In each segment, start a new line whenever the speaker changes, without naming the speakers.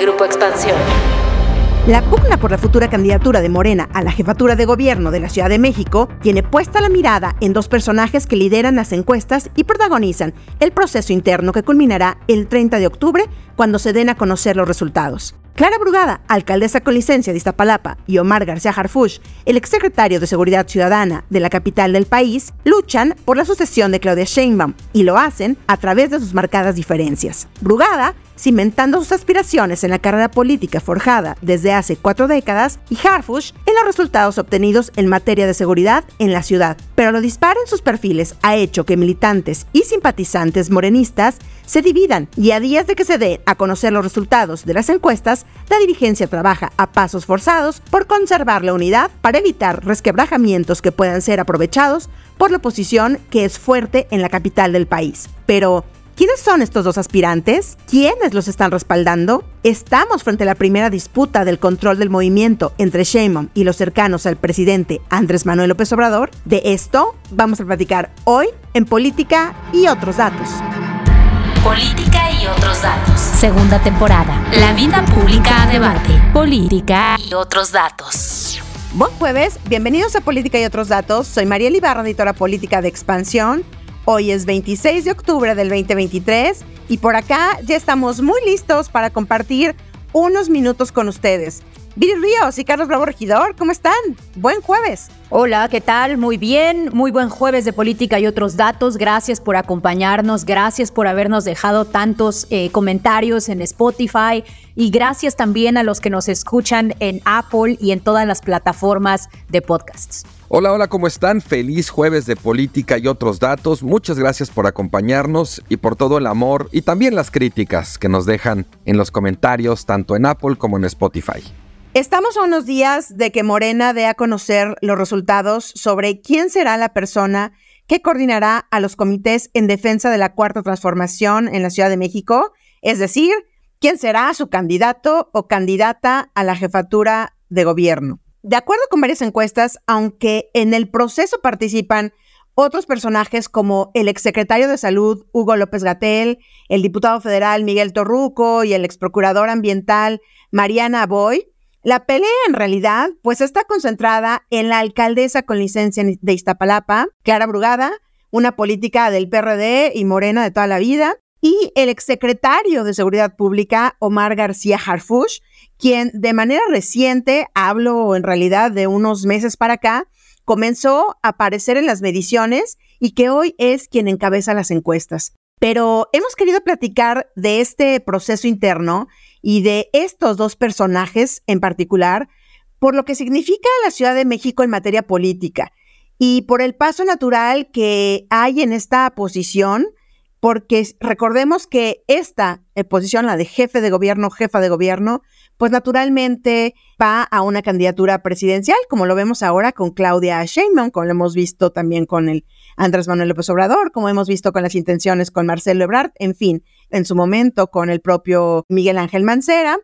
Grupo Expansión.
La pugna por la futura candidatura de Morena a la jefatura de gobierno de la Ciudad de México tiene puesta la mirada en dos personajes que lideran las encuestas y protagonizan el proceso interno que culminará el 30 de octubre cuando se den a conocer los resultados. Clara Brugada, alcaldesa con licencia de Iztapalapa, y Omar García Harfush, el exsecretario de Seguridad Ciudadana de la capital del país, luchan por la sucesión de Claudia Sheinbaum y lo hacen a través de sus marcadas diferencias. Brugada cimentando sus aspiraciones en la carrera política forjada desde hace cuatro décadas y Harfush en los resultados obtenidos en materia de seguridad en la ciudad. Pero lo disparo en sus perfiles ha hecho que militantes y simpatizantes morenistas se dividan y a días de que se dé a conocer los resultados de las encuestas, la dirigencia trabaja a pasos forzados por conservar la unidad para evitar resquebrajamientos que puedan ser aprovechados por la oposición que es fuerte en la capital del país. Pero, ¿Quiénes son estos dos aspirantes? ¿Quiénes los están respaldando? Estamos frente a la primera disputa del control del movimiento entre Sheinbaum y los cercanos al presidente Andrés Manuel López Obrador. De esto vamos a platicar hoy en Política y otros datos.
Política y otros datos. Segunda temporada. La vida pública a debate. Política y otros datos.
Buen jueves, bienvenidos a Política y otros datos. Soy María Ibarra, editora política de Expansión Hoy es 26 de octubre del 2023 y por acá ya estamos muy listos para compartir unos minutos con ustedes. Viri Ríos y Carlos Bravo Regidor, ¿cómo están? Buen jueves.
Hola, ¿qué tal? Muy bien, muy buen jueves de política y otros datos. Gracias por acompañarnos, gracias por habernos dejado tantos eh, comentarios en Spotify y gracias también a los que nos escuchan en Apple y en todas las plataformas de podcasts.
Hola, hola, ¿cómo están? Feliz jueves de política y otros datos. Muchas gracias por acompañarnos y por todo el amor y también las críticas que nos dejan en los comentarios tanto en Apple como en Spotify.
Estamos a unos días de que Morena dé a conocer los resultados sobre quién será la persona que coordinará a los comités en defensa de la cuarta transformación en la Ciudad de México, es decir, quién será su candidato o candidata a la jefatura de gobierno. De acuerdo con varias encuestas, aunque en el proceso participan otros personajes como el exsecretario de Salud Hugo López Gatel, el diputado federal Miguel Torruco y el exprocurador ambiental Mariana Boy, la pelea en realidad pues está concentrada en la alcaldesa con licencia de Iztapalapa, Clara Brugada, una política del PRD y Morena de toda la vida, y el exsecretario de Seguridad Pública Omar García Harfush, quien de manera reciente, hablo en realidad de unos meses para acá, comenzó a aparecer en las mediciones y que hoy es quien encabeza las encuestas. Pero hemos querido platicar de este proceso interno y de estos dos personajes en particular, por lo que significa la Ciudad de México en materia política y por el paso natural que hay en esta posición, porque recordemos que esta posición, la de jefe de gobierno, jefa de gobierno, pues naturalmente va a una candidatura presidencial, como lo vemos ahora con Claudia Sheinbaum, como lo hemos visto también con el Andrés Manuel López Obrador, como hemos visto con las intenciones con Marcelo Ebrard, en fin, en su momento con el propio Miguel Ángel Mancera.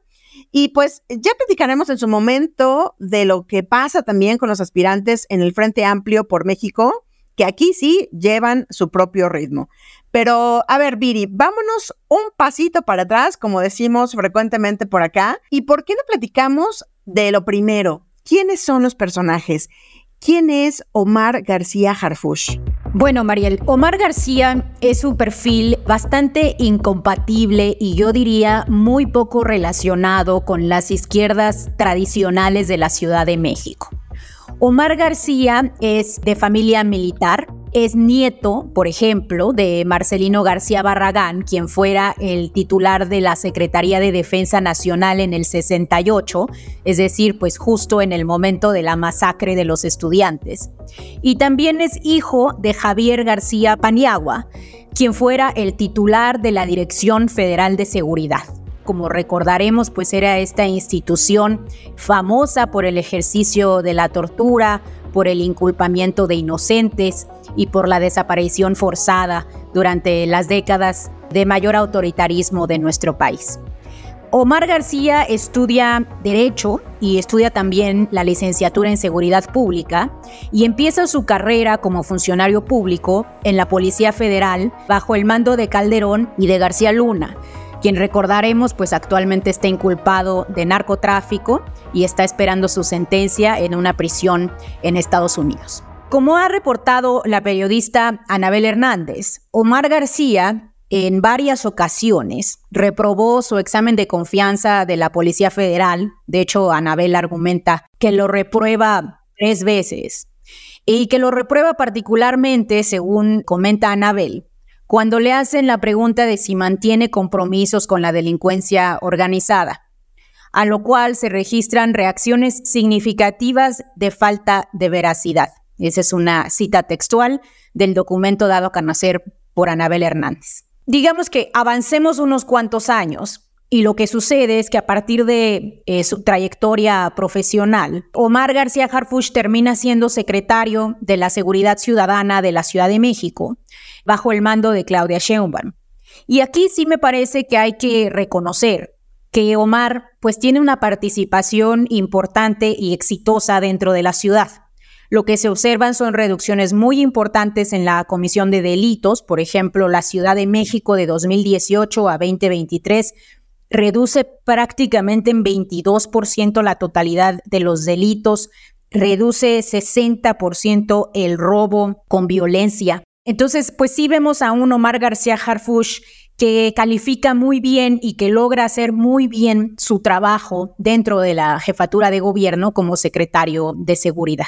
Y pues ya platicaremos en su momento de lo que pasa también con los aspirantes en el Frente Amplio por México, que aquí sí llevan su propio ritmo. Pero, a ver, Viri, vámonos un pasito para atrás, como decimos frecuentemente por acá. ¿Y por qué no platicamos de lo primero? ¿Quiénes son los personajes? ¿Quién es Omar García Harfush?
Bueno, Mariel, Omar García es un perfil bastante incompatible y yo diría muy poco relacionado con las izquierdas tradicionales de la Ciudad de México. Omar García es de familia militar, es nieto, por ejemplo, de Marcelino García Barragán, quien fuera el titular de la Secretaría de Defensa Nacional en el 68, es decir, pues justo en el momento de la masacre de los estudiantes. Y también es hijo de Javier García Paniagua, quien fuera el titular de la Dirección Federal de Seguridad. Como recordaremos, pues era esta institución famosa por el ejercicio de la tortura, por el inculpamiento de inocentes y por la desaparición forzada durante las décadas de mayor autoritarismo de nuestro país. Omar García estudia Derecho y estudia también la licenciatura en Seguridad Pública y empieza su carrera como funcionario público en la Policía Federal bajo el mando de Calderón y de García Luna quien recordaremos pues actualmente está inculpado de narcotráfico y está esperando su sentencia en una prisión en Estados Unidos. Como ha reportado la periodista Anabel Hernández, Omar García en varias ocasiones reprobó su examen de confianza de la Policía Federal. De hecho, Anabel argumenta que lo reprueba tres veces y que lo reprueba particularmente, según comenta Anabel, cuando le hacen la pregunta de si mantiene compromisos con la delincuencia organizada, a lo cual se registran reacciones significativas de falta de veracidad. Esa es una cita textual del documento dado a conocer por Anabel Hernández. Digamos que avancemos unos cuantos años y lo que sucede es que a partir de eh, su trayectoria profesional, Omar García Harfuch termina siendo secretario de la Seguridad Ciudadana de la Ciudad de México bajo el mando de Claudia Sheinbaum. Y aquí sí me parece que hay que reconocer que Omar pues tiene una participación importante y exitosa dentro de la ciudad. Lo que se observan son reducciones muy importantes en la comisión de delitos. Por ejemplo, la Ciudad de México de 2018 a 2023 reduce prácticamente en 22% la totalidad de los delitos, reduce 60% el robo con violencia. Entonces, pues sí vemos a un Omar García Harfush que califica muy bien y que logra hacer muy bien su trabajo dentro de la jefatura de gobierno como secretario de seguridad.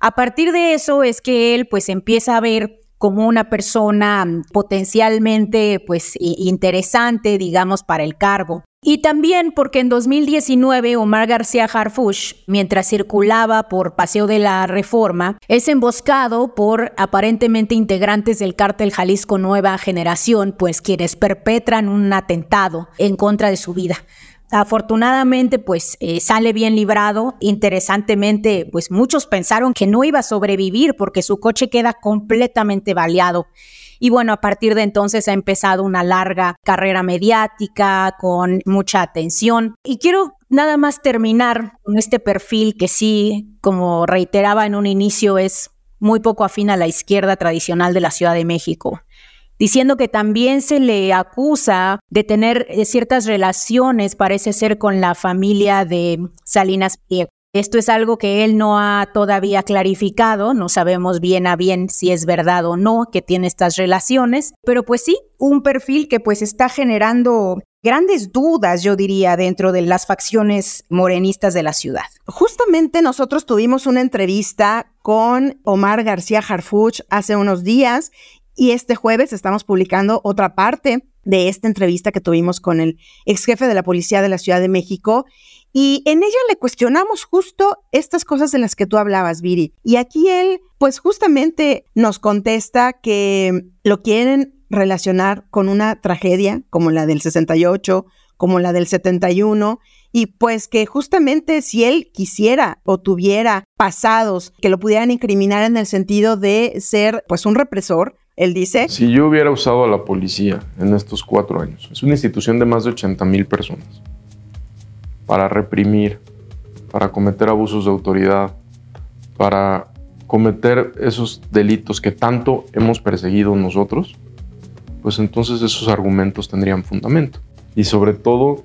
A partir de eso es que él pues empieza a ver como una persona mm, potencialmente pues interesante, digamos, para el cargo. Y también porque en 2019 Omar García Harfush, mientras circulaba por Paseo de la Reforma, es emboscado por aparentemente integrantes del cártel Jalisco Nueva Generación, pues quienes perpetran un atentado en contra de su vida. Afortunadamente, pues eh, sale bien librado. Interesantemente, pues muchos pensaron que no iba a sobrevivir porque su coche queda completamente baleado. Y bueno, a partir de entonces ha empezado una larga carrera mediática con mucha atención. Y quiero nada más terminar con este perfil que sí, como reiteraba en un inicio, es muy poco afín a la izquierda tradicional de la Ciudad de México diciendo que también se le acusa de tener eh, ciertas relaciones, parece ser, con la familia de Salinas Pliego. Esto es algo que él no ha todavía clarificado, no sabemos bien a bien si es verdad o no que tiene estas relaciones, pero pues sí, un perfil que pues está generando grandes dudas, yo diría, dentro de las facciones morenistas de la ciudad.
Justamente nosotros tuvimos una entrevista con Omar García Harfuch hace unos días y este jueves estamos publicando otra parte de esta entrevista que tuvimos con el ex jefe de la policía de la Ciudad de México. Y en ella le cuestionamos justo estas cosas de las que tú hablabas, Viri. Y aquí él, pues justamente nos contesta que lo quieren relacionar con una tragedia como la del 68, como la del 71, y pues que justamente si él quisiera o tuviera pasados que lo pudieran incriminar en el sentido de ser pues un represor, él dice...
Si yo hubiera usado a la policía en estos cuatro años, es una institución de más de 80 mil personas, para reprimir, para cometer abusos de autoridad, para cometer esos delitos que tanto hemos perseguido nosotros, pues entonces esos argumentos tendrían fundamento. Y sobre todo,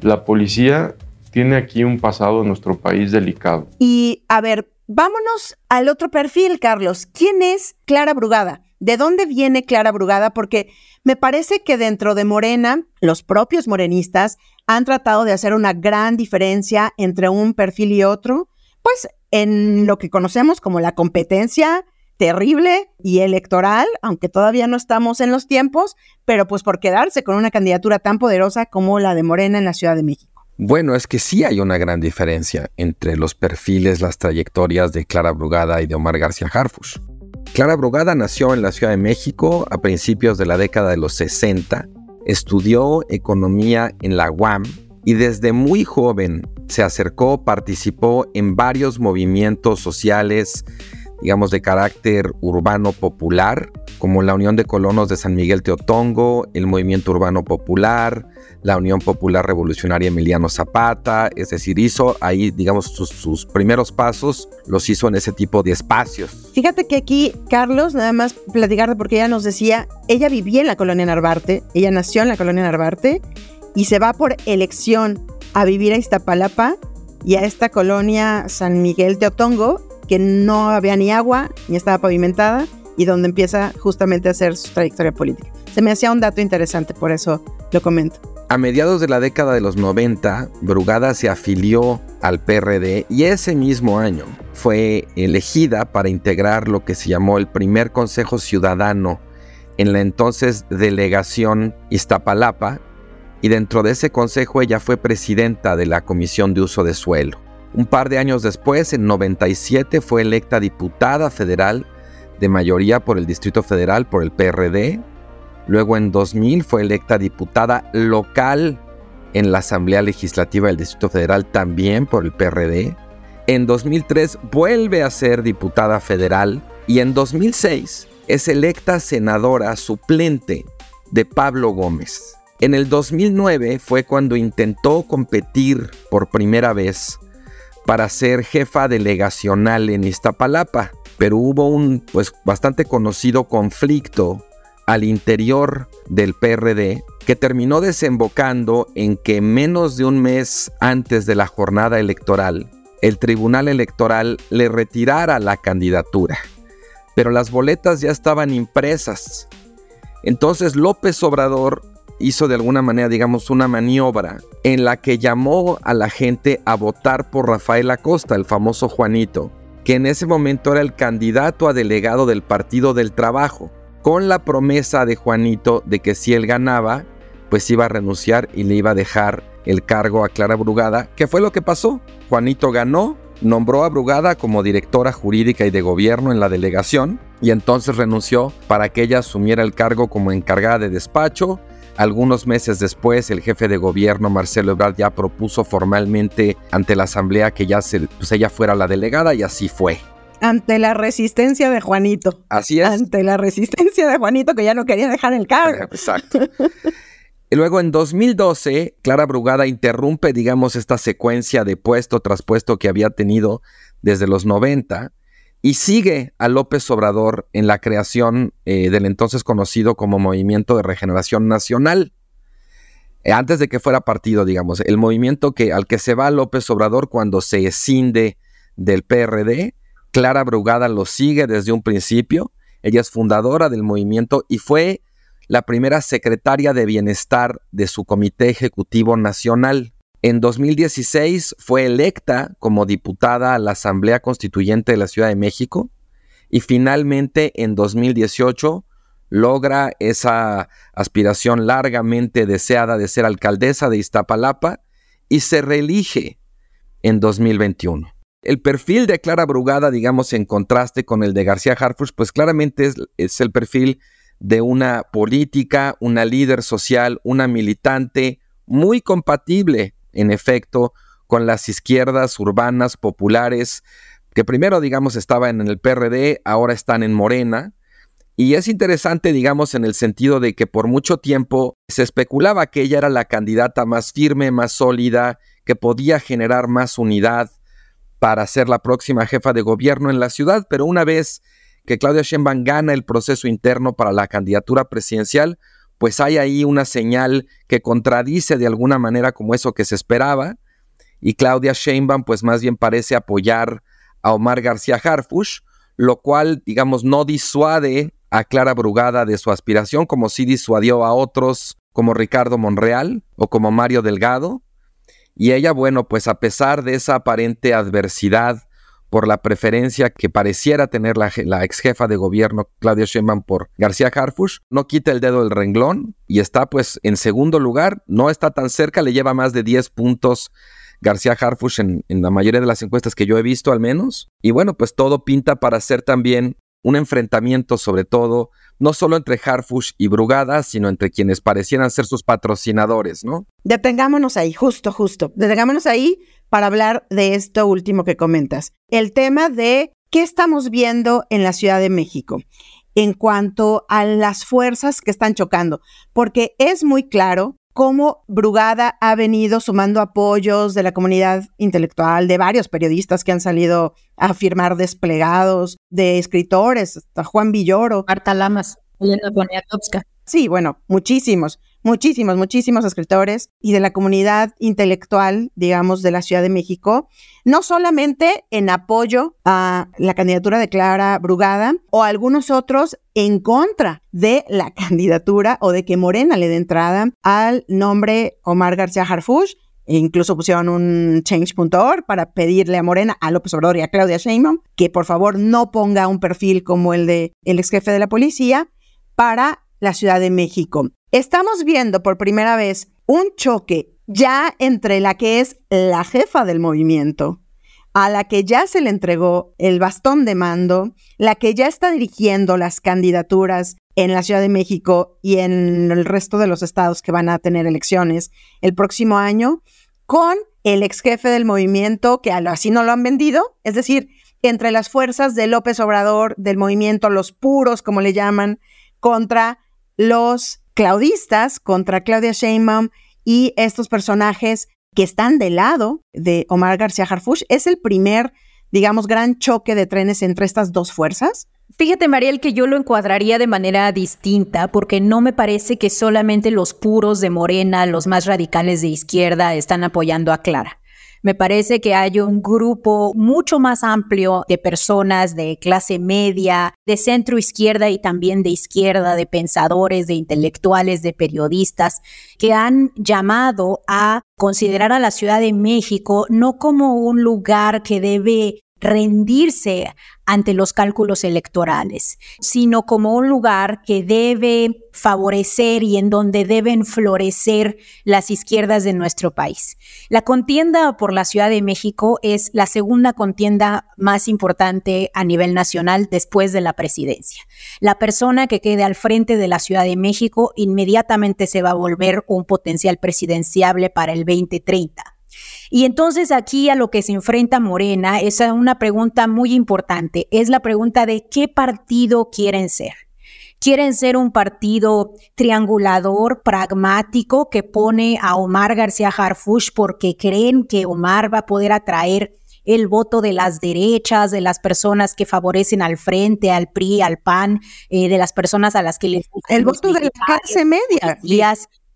la policía tiene aquí un pasado en nuestro país delicado.
Y a ver, vámonos al otro perfil, Carlos. ¿Quién es Clara Brugada? ¿De dónde viene Clara Brugada? Porque me parece que dentro de Morena, los propios morenistas han tratado de hacer una gran diferencia entre un perfil y otro, pues en lo que conocemos como la competencia terrible y electoral, aunque todavía no estamos en los tiempos, pero pues por quedarse con una candidatura tan poderosa como la de Morena en la Ciudad de México.
Bueno, es que sí hay una gran diferencia entre los perfiles, las trayectorias de Clara Brugada y de Omar García Harfush. Clara Brugada nació en la Ciudad de México a principios de la década de los 60, estudió economía en la UAM y desde muy joven se acercó, participó en varios movimientos sociales digamos, de carácter urbano popular, como la Unión de Colonos de San Miguel Teotongo, el Movimiento Urbano Popular, la Unión Popular Revolucionaria Emiliano Zapata, es decir, hizo ahí, digamos, sus, primeros pasos, los hizo en ese tipo de espacios.
Fíjate que aquí, Carlos, nada más platicarte porque ella nos decía, ella vivía en la colonia Narvarte, ella nació en la colonia Narvarte y se va por elección a vivir a Iztapalapa y a esta colonia San Miguel de Otongo, que no había ni agua, ni estaba pavimentada, y donde empieza justamente a hacer su trayectoria política. Se me hacía un dato interesante, por eso lo comento.
A mediados de la década de los 90, Brugada se afilió al PRD y ese mismo año fue elegida para integrar lo que se llamó el primer Consejo Ciudadano en la entonces delegación Iztapalapa y dentro de ese consejo ella fue presidenta de la Comisión de Uso de Suelo. Un par de años después, en 97, fue electa diputada federal de mayoría por el Distrito Federal por el PRD. Luego en 2000 fue electa diputada local en la Asamblea Legislativa del Distrito Federal también por el PRD. En 2003 vuelve a ser diputada federal y en 2006 es electa senadora suplente de Pablo Gómez. En el 2009 fue cuando intentó competir por primera vez para ser jefa delegacional en Iztapalapa, pero hubo un pues bastante conocido conflicto al interior del PRD que terminó desembocando en que menos de un mes antes de la jornada electoral, el Tribunal Electoral le retirara la candidatura. Pero las boletas ya estaban impresas. Entonces López Obrador hizo de alguna manera, digamos, una maniobra en la que llamó a la gente a votar por Rafael Acosta, el famoso Juanito, que en ese momento era el candidato a delegado del Partido del Trabajo, con la promesa de Juanito de que si él ganaba, pues iba a renunciar y le iba a dejar el cargo a Clara Brugada, que fue lo que pasó. Juanito ganó, nombró a Brugada como directora jurídica y de gobierno en la delegación, y entonces renunció para que ella asumiera el cargo como encargada de despacho algunos meses después, el jefe de gobierno, Marcelo Ebrard, ya propuso formalmente ante la Asamblea que ya se, pues ella fuera la delegada y así fue.
Ante la resistencia de Juanito.
Así es.
Ante la resistencia de Juanito que ya no quería dejar el cargo.
Exacto. Y luego en 2012, Clara Brugada interrumpe, digamos, esta secuencia de puesto tras puesto que había tenido desde los 90 y sigue a López Obrador en la creación eh, del entonces conocido como Movimiento de Regeneración Nacional. Eh, antes de que fuera partido, digamos, el movimiento que, al que se va López Obrador cuando se escinde del PRD, Clara Brugada lo sigue desde un principio. Ella es fundadora del movimiento y fue la primera secretaria de bienestar de su Comité Ejecutivo Nacional. En 2016 fue electa como diputada a la Asamblea Constituyente de la Ciudad de México y finalmente en 2018 logra esa aspiración largamente deseada de ser alcaldesa de Iztapalapa y se reelige en 2021. El perfil de Clara Brugada, digamos, en contraste con el de García Harfuch, pues claramente es el perfil de una política, una líder social, una militante muy compatible en efecto, con las izquierdas urbanas populares, que primero, digamos, estaban en el PRD, ahora están en Morena. Y es interesante, digamos, en el sentido de que por mucho tiempo se especulaba que ella era la candidata más firme, más sólida, que podía generar más unidad para ser la próxima jefa de gobierno en la ciudad, pero una vez que Claudia Sheinbaum gana el proceso interno para la candidatura presidencial, pues hay ahí una señal que contradice de alguna manera como eso que se esperaba. Y Claudia Sheinbaum pues más bien parece apoyar a Omar García Harfush, lo cual digamos no disuade a Clara Brugada de su aspiración como sí disuadió a otros como Ricardo Monreal o como Mario Delgado. Y ella, bueno, pues a pesar de esa aparente adversidad por la preferencia que pareciera tener la, ex jefa de gobierno Claudia Sheinbaum por García Harfush, no quita el dedo del renglón y está pues en segundo lugar, no está tan cerca, le lleva más de 10 puntos García Harfush en, la mayoría de las encuestas que yo he visto al menos. Y bueno, pues todo pinta para ser también un enfrentamiento sobre todo, no solo entre Harfush y Brugada, sino entre quienes parecieran ser sus patrocinadores, ¿no?
Detengámonos ahí, justo, justo. Detengámonos ahí para hablar de esto último que comentas. El tema de ¿qué estamos viendo en la Ciudad de México? en cuanto a las fuerzas que están chocando, porque es muy claro cómo Brugada ha venido sumando apoyos de la comunidad intelectual, de varios periodistas que han salido a firmar desplegados, de escritores, hasta Juan Villoro.
Marta Lamas, Elena Poniatowska.
Sí, bueno, muchísimos muchísimos, muchísimos escritores y de la comunidad intelectual, digamos, de la Ciudad de México, no solamente en apoyo a la candidatura de Clara Brugada o algunos otros en contra de la candidatura o de que Morena le dé entrada al nombre Omar García Harfush, e incluso pusieron un change.org para pedirle a Morena, a López Obrador y a Claudia Sheinbaum que por favor no ponga un perfil como el de el ex jefe de la policía para la Ciudad de México. Estamos viendo por primera vez un choque ya entre la que es la jefa del movimiento, a la que ya se le entregó el bastón de mando, la que ya está dirigiendo las candidaturas en la Ciudad de México y en el resto de los estados que van a tener elecciones el próximo año, con el ex jefe del movimiento, que así no lo han vendido, es decir, entre las fuerzas de López Obrador, del movimiento, los puros, como le llaman, contra los claudistas contra Claudia Sheinbaum y estos personajes que están del lado de Omar García Harfuch. ¿Es el primer, digamos, gran choque de trenes entre estas dos fuerzas?
Fíjate, Mariel, que yo lo encuadraría de manera distinta porque no me parece que solamente los puros de Morena, los más radicales de izquierda, están apoyando a Clara. Me parece que hay un grupo mucho más amplio de personas de clase media, de centro izquierda y también de izquierda, de pensadores, de intelectuales, de periodistas, que han llamado a considerar a la Ciudad de México no como un lugar que debe rendirse ante los cálculos electorales, sino como un lugar que debe favorecer y en donde deben florecer las izquierdas de nuestro país. La contienda por la Ciudad de México es la segunda contienda más importante a nivel nacional después de la presidencia. La persona que quede al frente de la Ciudad de México inmediatamente se va a volver un potencial presidenciable para el 2030. Y entonces aquí a lo que se enfrenta Morena es una pregunta muy importante, es la pregunta de qué partido quieren ser. ¿Quieren ser un partido triangulador, pragmático, que pone a Omar García Harfush porque creen que Omar va a poder atraer el voto de las derechas, de las personas que favorecen al frente, al PRI, al PAN, eh, de las personas a las que les...
El voto de la clase media.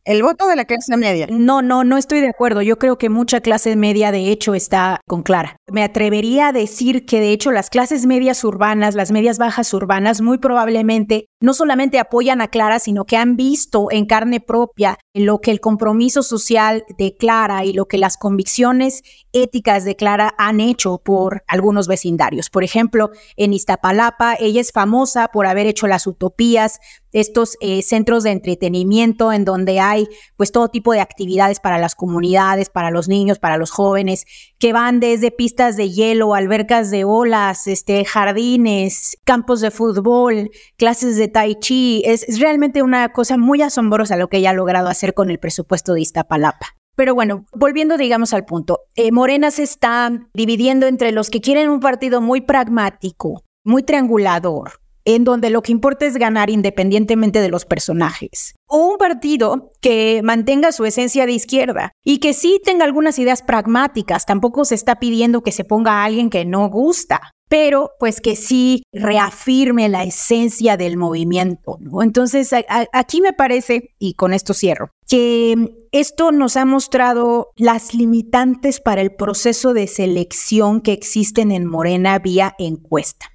El voto de la clase media.
No, no, no estoy de acuerdo. Yo creo que mucha clase media de hecho está con Clara. Me atrevería a decir que de hecho las clases medias urbanas, las medias bajas urbanas, muy probablemente no solamente apoyan a Clara, sino que han visto en carne propia lo que el compromiso social de Clara y lo que las convicciones éticas de Clara han hecho por algunos vecindarios. Por ejemplo, en Iztapalapa, ella es famosa por haber hecho las utopías, estos eh, centros de entretenimiento en donde hay pues todo tipo de actividades para las comunidades, para los niños, para los jóvenes, que van desde pistas de hielo, albercas de olas, este, jardines, campos de fútbol, clases de tai chi. Es, realmente una cosa muy asombrosa lo que ella ha logrado hacer con el presupuesto de Iztapalapa. Pero bueno, volviendo digamos al punto, eh, Morena se está dividiendo entre los que quieren un partido muy pragmático, muy triangulador, en donde lo que importa es ganar independientemente de los personajes. O un partido que mantenga su esencia de izquierda y que sí tenga algunas ideas pragmáticas. Tampoco se está pidiendo que se ponga a alguien que no gusta pero pues que sí reafirme la esencia del movimiento. Entonces, aquí me parece, y con esto cierro, que esto nos ha mostrado las limitantes para el proceso de selección que existen en Morena vía encuesta.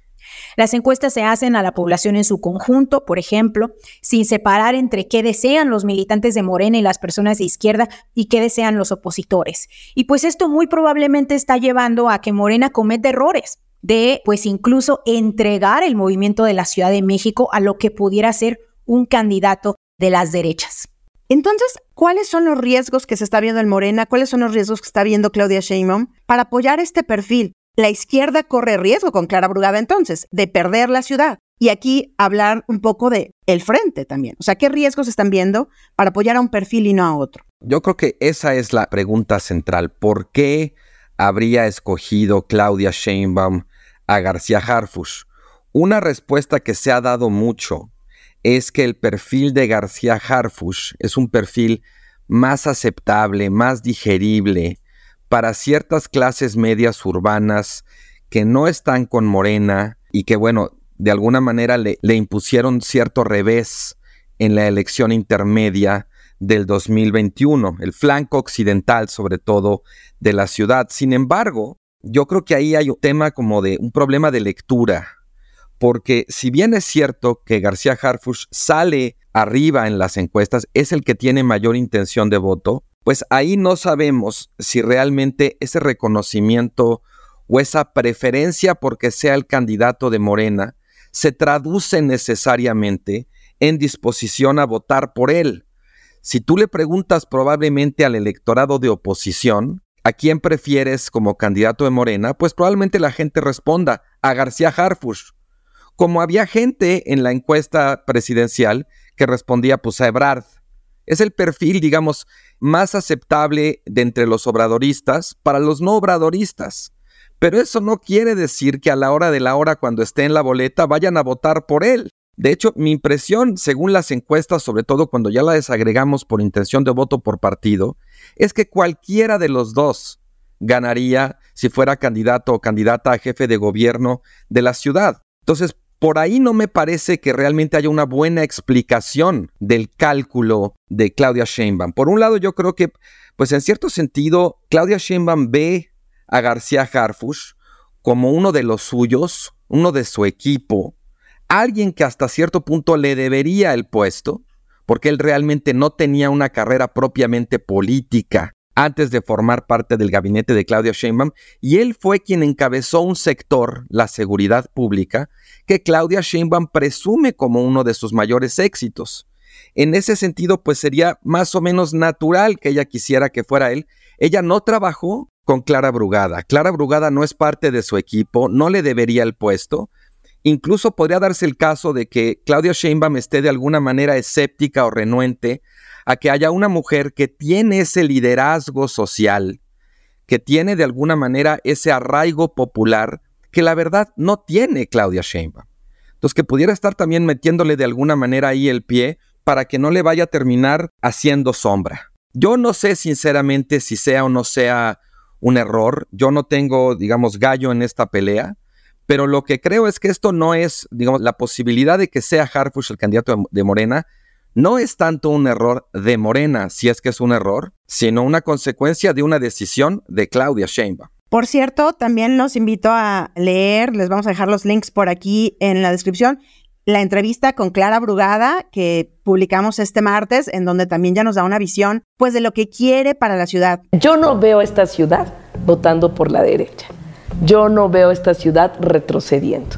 Las encuestas se hacen a la población en su conjunto, por ejemplo, sin separar entre qué desean los militantes de Morena y las personas de izquierda y qué desean los opositores. Y pues esto muy probablemente está llevando a que Morena cometa errores de pues incluso entregar el movimiento de la Ciudad de México a lo que pudiera ser un candidato de las derechas.
Entonces, ¿cuáles son los riesgos que se está viendo en Morena? ¿Cuáles son los riesgos que está viendo Claudia Sheinbaum para apoyar este perfil? La izquierda corre riesgo con Clara Brugada entonces de perder la ciudad. Y aquí hablar un poco de el frente también. O sea, ¿qué riesgos están viendo para apoyar a un perfil y no a otro?
Yo creo que esa es la pregunta central. ¿Por qué habría escogido Claudia Sheinbaum a García Harfush. Una respuesta que se ha dado mucho es que el perfil de García Harfush es un perfil más aceptable, más digerible para ciertas clases medias urbanas que no están con Morena y que, bueno, de alguna manera le, impusieron cierto revés en la elección intermedia del 2021, el flanco occidental sobre todo de la ciudad. Sin embargo, yo creo que ahí hay un tema como de un problema de lectura, porque si bien es cierto que García Harfush sale arriba en las encuestas, es el que tiene mayor intención de voto, pues ahí no sabemos si realmente ese reconocimiento o esa preferencia porque sea el candidato de Morena se traduce necesariamente en disposición a votar por él. Si tú le preguntas probablemente al electorado de oposición, ¿a quién prefieres como candidato de Morena? Pues probablemente la gente responda a García Harfush. Como había gente en la encuesta presidencial que respondía pues a Ebrard. Es el perfil, digamos, más aceptable de entre los obradoristas para los no obradoristas. Pero eso no quiere decir que a la hora de la hora, cuando esté en la boleta, vayan a votar por él. De hecho, mi impresión, según las encuestas, sobre todo cuando ya la desagregamos por intención de voto por partido, es que cualquiera de los dos ganaría si fuera candidato o candidata a jefe de gobierno de la ciudad. Entonces, por ahí no me parece que realmente haya una buena explicación del cálculo de Claudia Sheinbaum. Por un lado, yo creo que, pues en cierto sentido, Claudia Sheinbaum ve a García Harfush como uno de los suyos, uno de su equipo, alguien que hasta cierto punto le debería el puesto, porque él realmente no tenía una carrera propiamente política antes de formar parte del gabinete de Claudia Sheinbaum, y él fue quien encabezó un sector, la seguridad pública, que Claudia Sheinbaum presume como uno de sus mayores éxitos. En ese sentido, pues sería más o menos natural que ella quisiera que fuera él. Ella no trabajó con Clara Brugada. Clara Brugada no es parte de su equipo, no le debería el puesto, Incluso podría darse el caso de que Claudia Sheinbaum esté de alguna manera escéptica o renuente a que haya una mujer que tiene ese liderazgo social, que tiene de alguna manera ese arraigo popular que la verdad no tiene Claudia Sheinbaum. Entonces que pudiera estar también metiéndole de alguna manera ahí el pie para que no le vaya a terminar haciendo sombra. Yo no sé sinceramente si sea o no sea un error, yo no tengo, digamos, gallo en esta pelea, pero lo que creo es que esto no es, digamos, la posibilidad de que sea Harfush el candidato de Morena, no es tanto un error de Morena, si es que es un error, sino una consecuencia de una decisión de Claudia Sheinbaum.
Por cierto, también los invito a leer, les vamos a dejar los links por aquí en la descripción, la entrevista con Clara Brugada que publicamos este martes, en donde también ya nos da una visión, pues, de lo que quiere para la ciudad.
Yo no veo esta ciudad votando por la derecha yo no veo esta ciudad retrocediendo.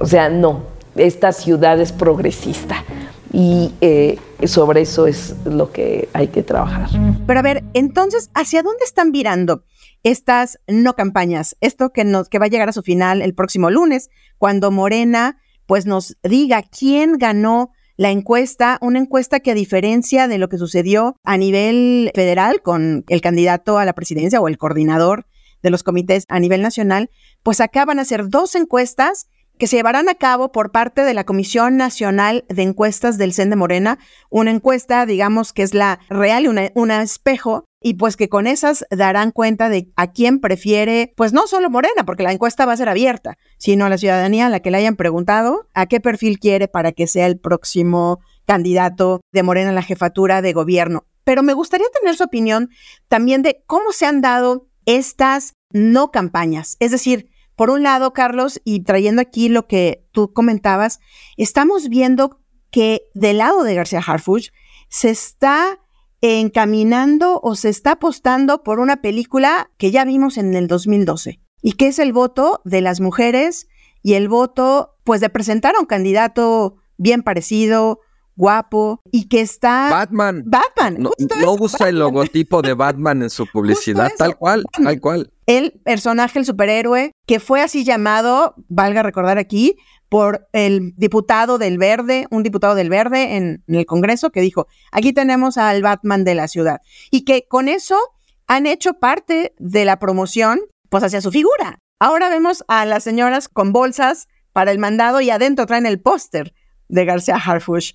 O sea, no, esta ciudad es progresista y eh, sobre eso es lo que hay que trabajar.
Pero a ver, entonces, ¿hacia dónde están virando estas no campañas? Esto que, nos, que va a llegar a su final el próximo lunes, cuando Morena pues nos diga quién ganó la encuesta, una encuesta que a diferencia de lo que sucedió a nivel federal con el candidato a la presidencia o el coordinador de los comités a nivel nacional, pues acá van a ser dos encuestas que se llevarán a cabo por parte de la Comisión Nacional de Encuestas del CEN de Morena, una encuesta, digamos, que es la real, una, una espejo, y pues que con esas darán cuenta de a quién prefiere, pues no solo Morena, porque la encuesta va a ser abierta, sino a la ciudadanía a la que le hayan preguntado a qué perfil quiere para que sea el próximo candidato de Morena a la jefatura de gobierno. Pero me gustaría tener su opinión también de cómo se han dado estas no campañas. Es decir, por un lado, Carlos, y trayendo aquí lo que tú comentabas, estamos viendo que del lado de García Harfuch se está encaminando o se está apostando por una película que ya vimos en el 2012 y que es el voto de las mujeres y el voto pues de presentar a un candidato bien parecido, guapo y que está...
Batman.
Batman.
No, usa el logotipo de Batman en su publicidad, tal cual, tal cual.
El personaje, el superhéroe, que fue así llamado, valga recordar aquí, por el diputado del Verde, un diputado del Verde en, el Congreso, que dijo, aquí tenemos al Batman de la ciudad. Y que con eso han hecho parte de la promoción, pues hacia su figura. Ahora vemos a las señoras con bolsas para el mandado y adentro traen el póster de García Harfush.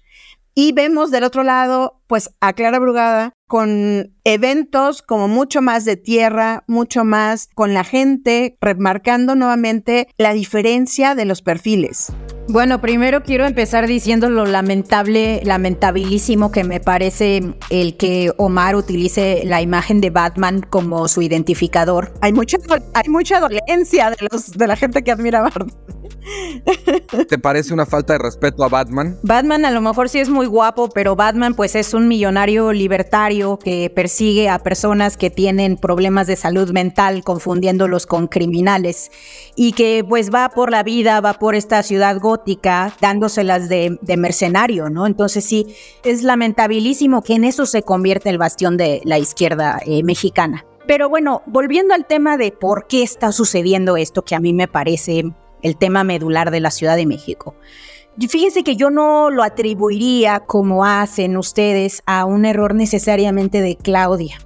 Y vemos del otro lado, pues, a Clara Brugada con eventos como mucho más de tierra, mucho más con la gente, remarcando nuevamente la diferencia de los perfiles.
Bueno, primero quiero empezar diciendo lo lamentable, lamentabilísimo que me parece el que Omar utilice la imagen de Batman como su identificador.
Hay mucha, hay mucha dolencia de, los, de la gente que admira a Batman.
¿Te parece una falta de respeto a Batman?
Batman a lo mejor sí es muy guapo, pero Batman pues es un millonario libertario que persigue a personas que tienen problemas de salud mental confundiéndolos con criminales y que pues va por la vida, va por esta ciudad gótica dándoselas de, mercenario, ¿no? Entonces sí, es lamentabilísimo que en eso se convierte el bastión de la izquierda eh, mexicana. Pero bueno, volviendo al tema de por qué está sucediendo esto, que a mí me parece el tema medular de la Ciudad de México. Fíjense que yo no lo atribuiría, como hacen ustedes, a un error necesariamente de Claudia.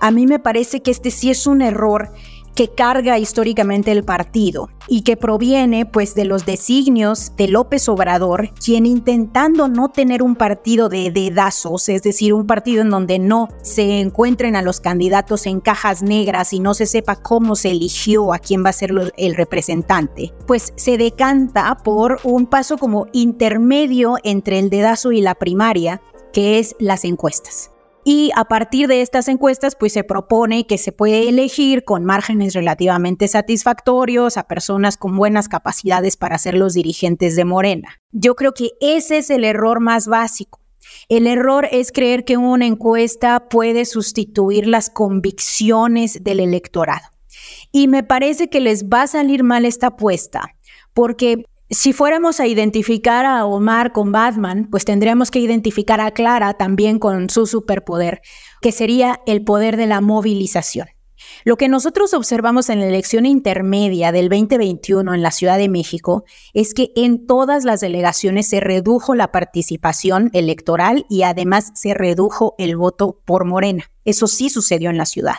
A mí me parece que este sí es un error que carga históricamente el partido y que proviene pues de los designios de López Obrador, quien intentando no tener un partido de dedazos, es decir, un partido en donde no se encuentren a los candidatos en cajas negras y no se sepa cómo se eligió a quién va a ser el representante, pues se decanta por un paso como intermedio entre el dedazo y la primaria, que es las encuestas. Y a partir de estas encuestas, pues se propone que se puede elegir con márgenes relativamente satisfactorios a personas con buenas capacidades para ser los dirigentes de Morena. Yo creo que ese es el error más básico. El error es creer que una encuesta puede sustituir las convicciones del electorado. Y me parece que les va a salir mal esta apuesta, porque si fuéramos a identificar a Omar con Batman, pues tendríamos que identificar a Clara también con su superpoder, que sería el poder de la movilización. Lo que nosotros observamos en la elección intermedia del 2021 en la Ciudad de México es que en todas las delegaciones se redujo la participación electoral y además se redujo el voto por Morena. Eso sí sucedió en la ciudad,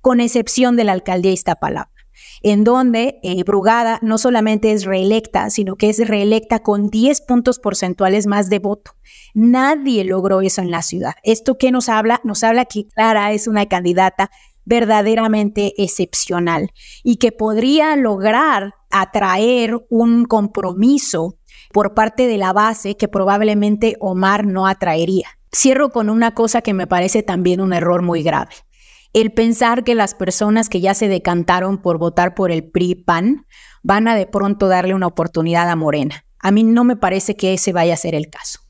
con excepción de la alcaldía Iztapalapa en donde eh, Brugada no solamente es reelecta, sino que es reelecta con 10 puntos porcentuales más de voto. Nadie logró eso en la ciudad. ¿Esto qué nos habla? Nos habla que Clara es una candidata verdaderamente excepcional y que podría lograr atraer un compromiso por parte de la base que probablemente Omar no atraería. Cierro con una cosa que me parece también un error muy grave el pensar que las personas que ya se decantaron por votar por el PRI-PAN van a de pronto darle una oportunidad a Morena. A mí no me parece que ese vaya a ser el caso.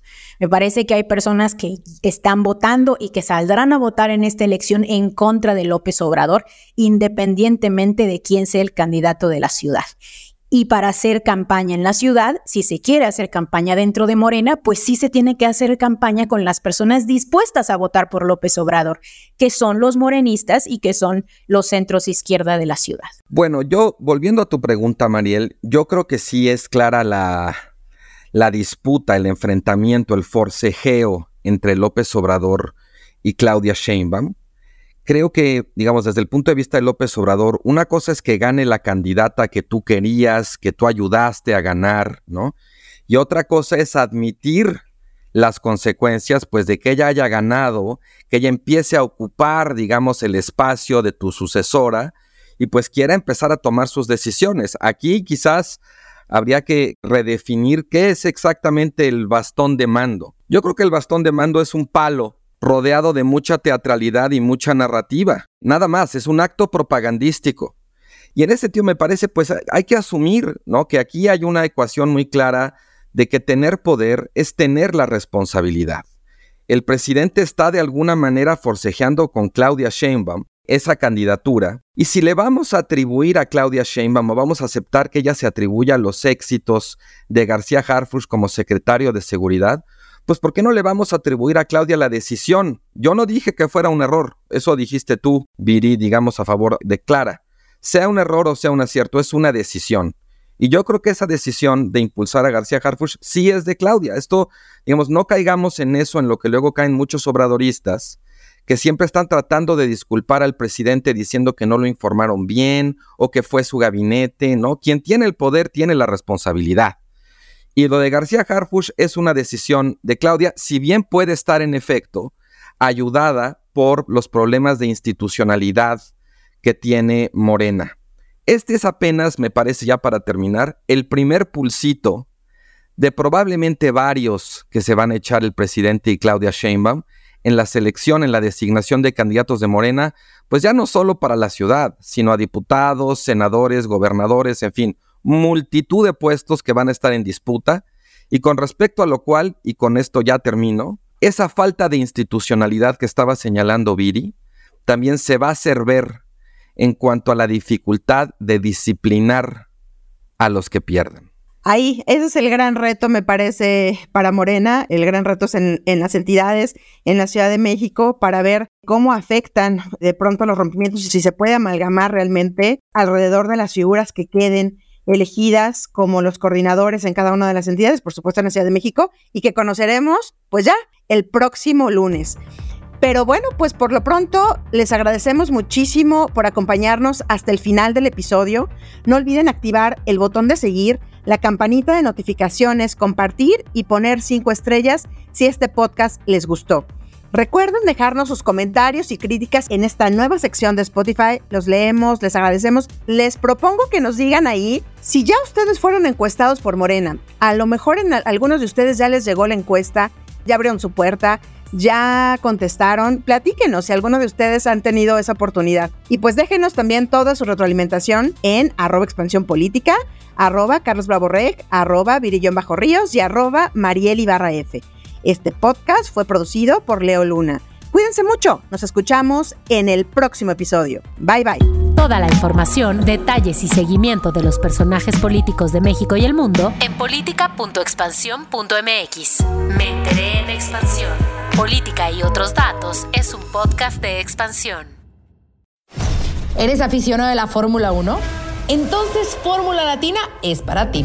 Me parece que hay personas que están votando y que saldrán a votar en esta elección en contra de López Obrador, independientemente de quién sea el candidato de la ciudad. Y para hacer campaña en la ciudad, si se quiere hacer campaña dentro de Morena, pues sí se tiene que hacer campaña con las personas dispuestas a votar por López Obrador, que son los morenistas y que son los centros izquierda de la ciudad.
Bueno, yo, volviendo a tu pregunta, Mariel, yo creo que sí es clara la, la disputa, el enfrentamiento, el forcejeo entre López Obrador y Claudia Sheinbaum creo que, digamos, desde el punto de vista de López Obrador, una cosa es que gane la candidata que tú querías, que tú ayudaste a ganar, ¿no? Y otra cosa es admitir las consecuencias, pues, de que ella haya ganado, que ella empiece a ocupar, digamos, el espacio de tu sucesora y pues quiera empezar a tomar sus decisiones. Aquí quizás habría que redefinir qué es exactamente el bastón de mando. Yo creo que el bastón de mando es un palo rodeado de mucha teatralidad y mucha narrativa. Nada más, es un acto propagandístico. Y en ese sentido me parece, pues hay que asumir, ¿no? Que aquí hay una ecuación muy clara de que tener poder es tener la responsabilidad. El presidente está de alguna manera forcejeando con Claudia Sheinbaum esa candidatura. Y si le vamos a atribuir a Claudia Sheinbaum o vamos a aceptar que ella se atribuya los éxitos de García Harfuch como secretario de Seguridad, pues ¿por qué no le vamos a atribuir a Claudia la decisión? Yo no dije que fuera un error, eso dijiste tú, Viri, digamos a favor de Clara. Sea un error o sea un acierto, es una decisión. Y yo creo que esa decisión de impulsar a García Harfuch sí es de Claudia. Esto, digamos, no caigamos en eso, en lo que luego caen muchos obradoristas, que siempre están tratando de disculpar al presidente diciendo que no lo informaron bien o que fue su gabinete, ¿no? Quien tiene el poder tiene la responsabilidad. Y lo de García Harfush es una decisión de Claudia, si bien puede estar en efecto ayudada por los problemas de institucionalidad que tiene Morena. Este es apenas, me parece ya para terminar, el primer pulsito de probablemente varios que se van a echar el presidente y Claudia Sheinbaum en la selección, en la designación de candidatos de Morena, pues ya no solo para la ciudad, sino a diputados, senadores, gobernadores, en fin, multitud de puestos que van a estar en disputa. Y con respecto a lo cual, y con esto ya termino, esa falta de institucionalidad que estaba señalando Viri también se va a hacer ver en cuanto a la dificultad de disciplinar a los que pierden.
Ahí, ese es el gran reto, me parece, para Morena. El gran reto es en, las entidades, en la Ciudad de México, para ver cómo afectan de pronto los rompimientos y si se puede amalgamar realmente alrededor de las figuras que queden elegidas como los coordinadores en cada una de las entidades, por supuesto en la Ciudad de México, y que conoceremos, pues ya, el próximo lunes. Pero bueno, pues por lo pronto les agradecemos muchísimo por acompañarnos hasta el final del episodio. No olviden activar el botón de seguir, la campanita de notificaciones, compartir y poner cinco estrellas si este podcast les gustó. Recuerden dejarnos sus comentarios y críticas en esta nueva sección de Spotify. Los leemos, les agradecemos. Les propongo que nos digan ahí si ya ustedes fueron encuestados por Morena. A lo mejor en algunos de ustedes ya les llegó la encuesta, ya abrieron su puerta, ya contestaron. Platíquenos si alguno de ustedes han tenido esa oportunidad. Y pues déjenos también toda su retroalimentación en arroba expansión política, arroba Carlos Bravo arroba Virillón Bajo Ríos y arroba Mariel. Este podcast fue producido por Leo Luna. Cuídense mucho, nos escuchamos en el próximo episodio. Bye bye.
Toda la información, detalles y seguimiento de los personajes políticos de México y el mundo en política.expansión.mx. Me enteré en expansión. Política y otros datos es un podcast de expansión.
¿Eres aficionado de la Fórmula 1? Entonces Fórmula Latina es para ti.